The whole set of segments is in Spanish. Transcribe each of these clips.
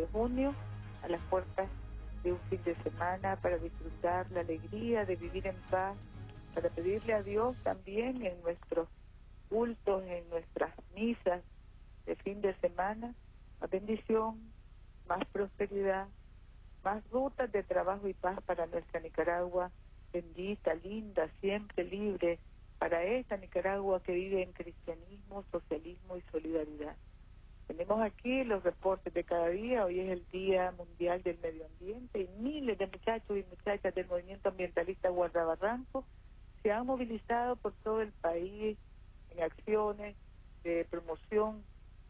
de junio, a las puertas de un fin de semana para disfrutar la alegría de vivir en paz, para pedirle a Dios también en nuestros cultos, en nuestras misas de fin de semana, más bendición, más prosperidad, más rutas de trabajo y paz para nuestra Nicaragua, bendita, linda, siempre libre, para esta Nicaragua que vive en cristianismo, socialismo y solidaridad. Tenemos aquí los reportes de cada día, hoy es el Día Mundial del Medio Ambiente y miles de muchachos y muchachas del movimiento ambientalista Guardabarranco se han movilizado por todo el país en acciones de promoción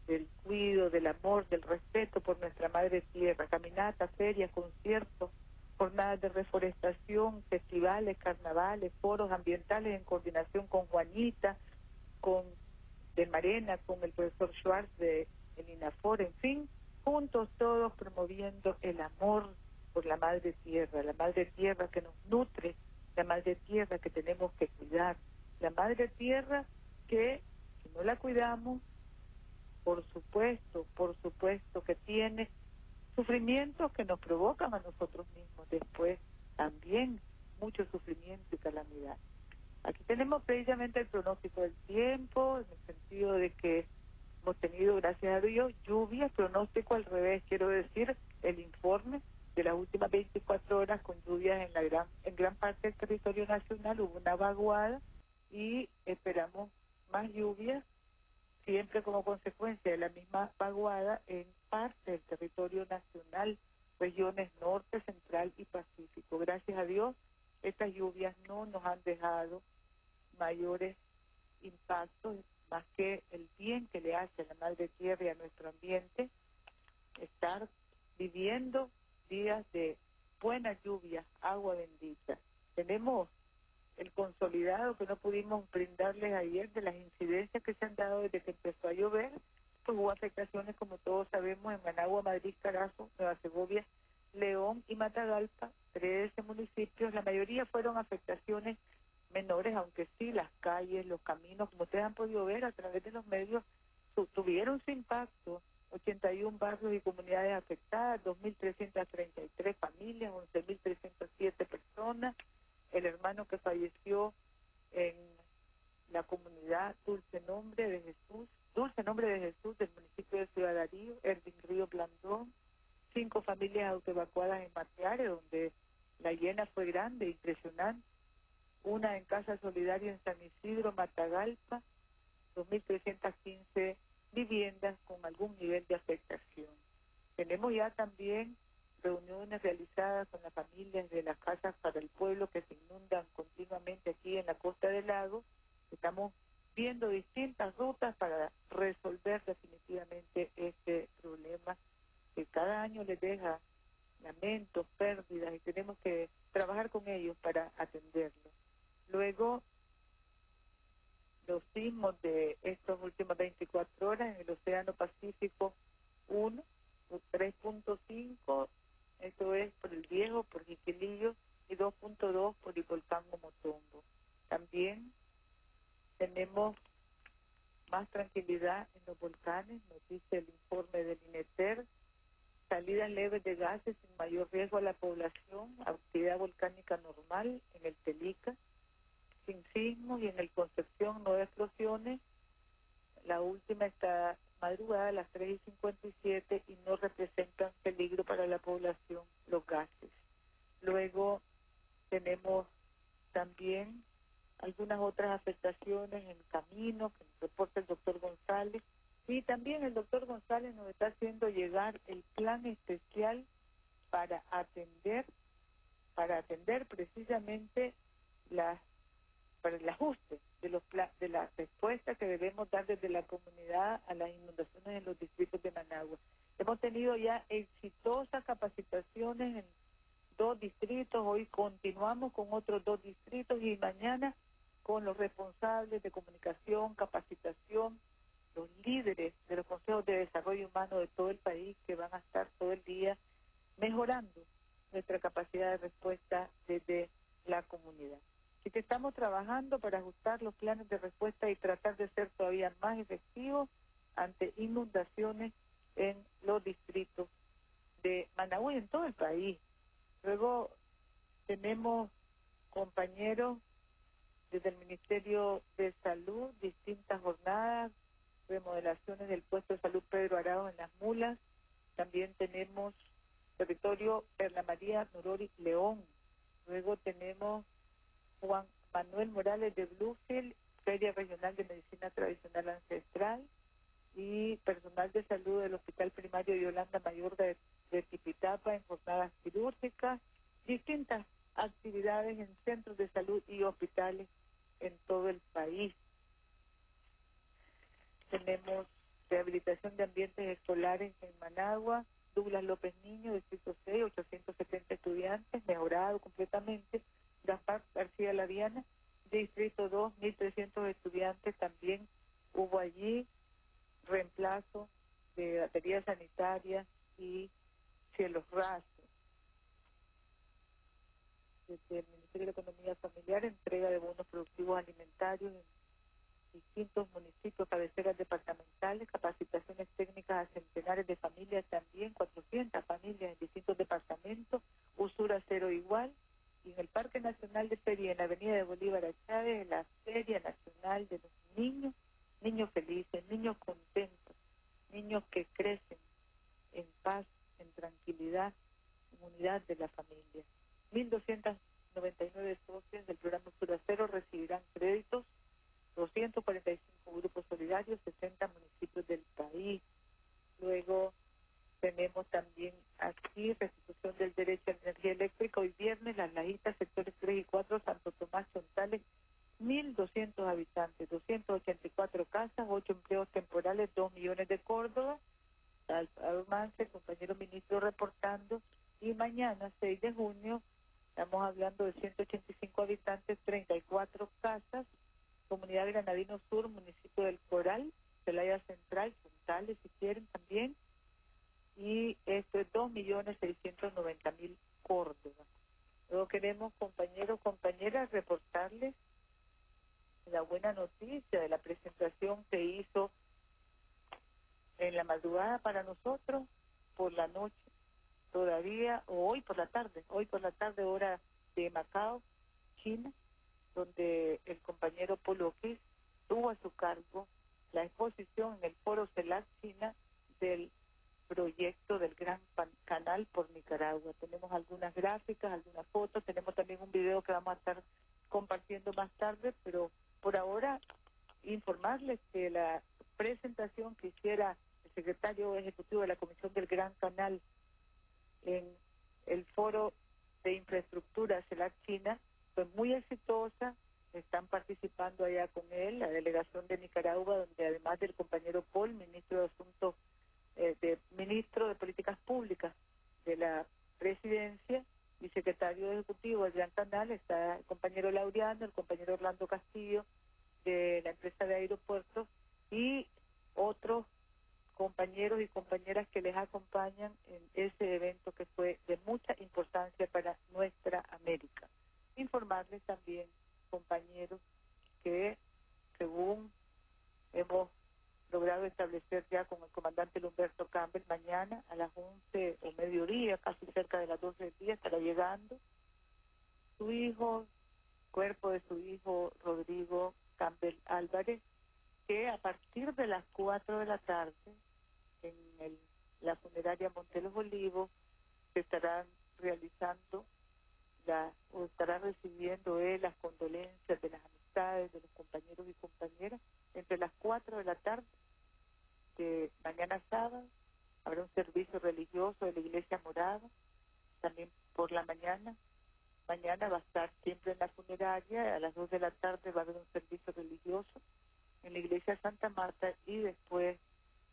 del cuidado, del amor, del respeto por nuestra madre tierra, caminatas, ferias, conciertos, jornadas de reforestación, festivales, carnavales, foros ambientales en coordinación con Juanita, con de Marena, con el profesor Schwartz de el INAFOR, en fin, juntos todos promoviendo el amor por la madre tierra, la madre tierra que nos nutre, la madre tierra que tenemos que cuidar, la madre tierra que si no la cuidamos, por supuesto, por supuesto que tiene sufrimientos que nos provocan a nosotros mismos después también mucho sufrimiento y calamidad. Aquí tenemos precisamente el pronóstico del tiempo, en el sentido de que hemos tenido, gracias a Dios, lluvias, pronóstico al revés, quiero decir, el informe de las últimas 24 horas con lluvias en la gran en gran parte del territorio nacional hubo una vaguada y esperamos más lluvias siempre como consecuencia de la misma vaguada en parte del territorio nacional regiones norte central y pacífico. Gracias a Dios estas lluvias no nos han dejado mayores impactos más que el bien que le hace a la madre tierra y a nuestro ambiente estar viviendo días de buena lluvia, agua bendita. Tenemos el consolidado que no pudimos brindarles ayer de las incidencias que se han dado desde que empezó a llover, pues hubo afectaciones como todos sabemos en Managua, Madrid, Carazo, Nueva Segovia, León y Matagalpa, 13 municipios, la mayoría fueron afectaciones menores, aunque sí las calles, los caminos, como ustedes han podido ver a través de los medios, tuvieron su impacto 81 barrios y comunidades afectadas, 2.333 familias, 11.307 personas. El hermano que falleció en la comunidad Dulce Nombre de Jesús, Dulce Nombre de Jesús del municipio de Ciudad Darío, Ervin Río Blandón, cinco familias autoevacuadas en Mateare, donde la llena fue grande, impresionante. Una en Casa Solidaria en San Isidro, Matagalpa, 2.315 viviendas con algún nivel de afectación. Tenemos ya también reuniones realizadas con las familias de las casas para el pueblo que se inundan continuamente aquí en la costa del lago. Estamos viendo distintas rutas para resolver definitivamente este problema que cada año les deja lamentos, pérdidas y tenemos que trabajar con ellos para atenderlo. Luego los sismos de estas últimas 24 horas en el Océano Pacífico 1, 3.5, esto es por el Viejo, por Jiquilillo, y 2.2 por el volcán Momotombo. También tenemos más tranquilidad en los volcanes, nos dice el informe del INETER, salidas leves de gases sin mayor riesgo a la población, actividad volcánica normal en el Telica, sin sismos y en el Concepción no explosiones. La última está madrugada a las 3 y 57 y no representan peligro para la población los gases. Luego tenemos también algunas otras afectaciones en camino que nos reporta el doctor González. Y también el doctor González nos está haciendo llegar el plan especial para atender, para atender precisamente las para el ajuste de los de la respuesta que debemos dar desde la comunidad a las inundaciones en los distritos de Managua. Hemos tenido ya exitosas capacitaciones en dos distritos, hoy continuamos con otros dos distritos y mañana con los responsables de comunicación, capacitación, los líderes de los consejos de desarrollo humano de todo el país que van a estar todo el día mejorando nuestra capacidad de respuesta desde la comunidad. Así que estamos trabajando para ajustar los planes de respuesta y tratar de ser todavía más efectivos ante inundaciones en los distritos Managua y en todo el país. Luego tenemos compañeros desde el Ministerio de Salud, distintas jornadas, remodelaciones del puesto de salud Pedro Arado en Las Mulas. También tenemos territorio Perla María Norori León. Luego tenemos Juan Manuel Morales de Bluefield, Feria Regional de Medicina Tradicional Ancestral y personal de salud del Hospital Primario Yolanda Mayor de, de Tipitapa en jornadas quirúrgicas, distintas actividades en centros de salud y hospitales en todo el país. Tenemos rehabilitación de ambientes escolares en Managua, Douglas López Niño, Distrito 6, 870 estudiantes, mejorado completamente. García Laviana, Distrito 2, 1.300 estudiantes también hubo allí reemplazo de baterías sanitarias y cielos rasos. Desde el Ministerio de Economía Familiar, entrega de bonos productivos alimentarios en distintos municipios, cabeceras departamentales, capacitaciones técnicas a centenares de familias también, 400 familias en distintos departamentos, usura cero igual, y en el Parque Nacional de Feria, en la Avenida de Bolívar a Chávez, la Feria Nacional de los Niños, niños felices, niños contentos, niños que crecen en paz, en tranquilidad, en unidad de la familia. 1.299 socios del programa Usura Cero recibirán créditos 245 grupos solidarios, 60 municipios del país. Luego tenemos también aquí restitución del derecho a energía eléctrica. Hoy viernes, Las Lajitas, sectores 3 y 4, Santo Tomás, Chontales, 1.200 habitantes, 284 casas, 8 empleos temporales, 2 millones de Córdoba. Almance, compañero ministro reportando. Y mañana, 6 de junio, estamos hablando de 185 habitantes, 34 casas, Comunidad Granadino Sur, municipio del Coral, Celaya Central, Puntales, si quieren también, y esto es 2.690.000 Córdoba. Luego queremos, compañeros, compañeras, reportarles la buena noticia de la presentación que hizo en la madrugada para nosotros, por la noche, todavía, o hoy por la tarde, hoy por la tarde, hora de Macao, China, donde el compañero Polo tuvo a su cargo la exposición en el Foro CELAC China del proyecto del Gran Canal por Nicaragua. Tenemos algunas gráficas, algunas fotos, tenemos también un video que vamos a estar compartiendo más tarde, pero por ahora informarles que la presentación que hiciera el secretario ejecutivo de la Comisión del Gran Canal en el Foro de Infraestructura CELAC China fue muy exitosa, están participando allá con él, la delegación de Nicaragua, donde además del compañero Paul, ministro de Asuntos, eh, de, ministro de Políticas Públicas de la presidencia y secretario ejecutivo del Gran Canal, está el compañero Laureano, el compañero Orlando Castillo, de la empresa de aeropuertos, y otros compañeros y compañeras que les acompañan en ese evento que fue de mucha importancia para nuestra América. Informarles también, compañeros, que según hemos logrado establecer ya con el comandante Humberto Campbell, mañana a las 11 o mediodía, casi cerca de las 12 del día, estará llegando. Su hijo, cuerpo de su hijo Rodrigo Campbell Álvarez, que a partir de las 4 de la tarde en el, la funeraria Montelos Olivos se estarán realizando la, o estará recibiendo él las condolencias de las amistades, de los compañeros y compañeras, entre las 4 de la tarde de mañana sábado, habrá un servicio religioso de la iglesia morada, también por la mañana, mañana va a estar siempre en la funeraria, a las 2 de la tarde va a haber un servicio religioso en la iglesia Santa Marta y después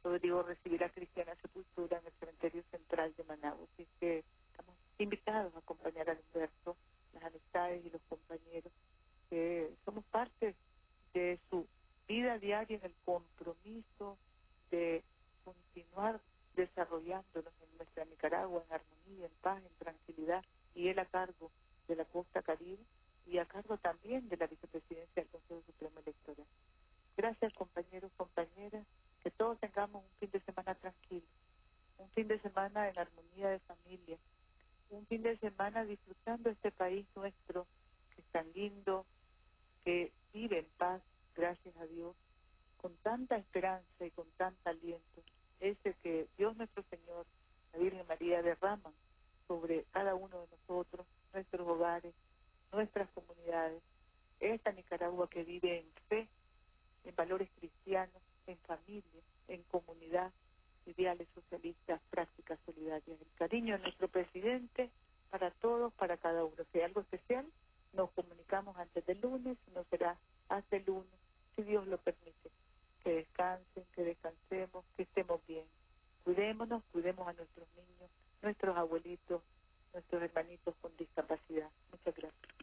Rodrigo recibirá cristiana sepultura en el cementerio central de Managua. Así que estamos invitados a acompañar a Humberto, las amistades y los compañeros, que somos parte de su vida diaria en el compromiso de continuar desarrollándonos en nuestra Nicaragua en armonía, en paz, en tranquilidad, y él a cargo de la costa caribe y a también de la vicepresidencia del Consejo Supremo Electoral. Gracias compañeros, compañeras, que todos tengamos un fin de semana tranquilo, un fin de semana en armonía de familia, un fin de semana disfrutando este país nuestro, que es tan lindo, que vive en paz, gracias a Dios, con tanta esperanza y con tanto aliento, ese que Dios nuestro Señor, la Virgen María derraman sobre cada uno de nosotros, nuestros hogares, nuestras comunidades, esta Nicaragua que vive en fe, en valores cristianos, en familia, en comunidad, ideales socialistas, prácticas solidarias. El cariño de nuestro presidente para todos, para cada uno. Si hay algo especial, nos comunicamos antes del lunes, no será hasta el lunes, si Dios lo permite. Que descansen, que descansemos, que estemos bien. Cuidémonos, cuidemos a nuestros niños, nuestros abuelitos, nuestros hermanitos con discapacidad. Muchas gracias.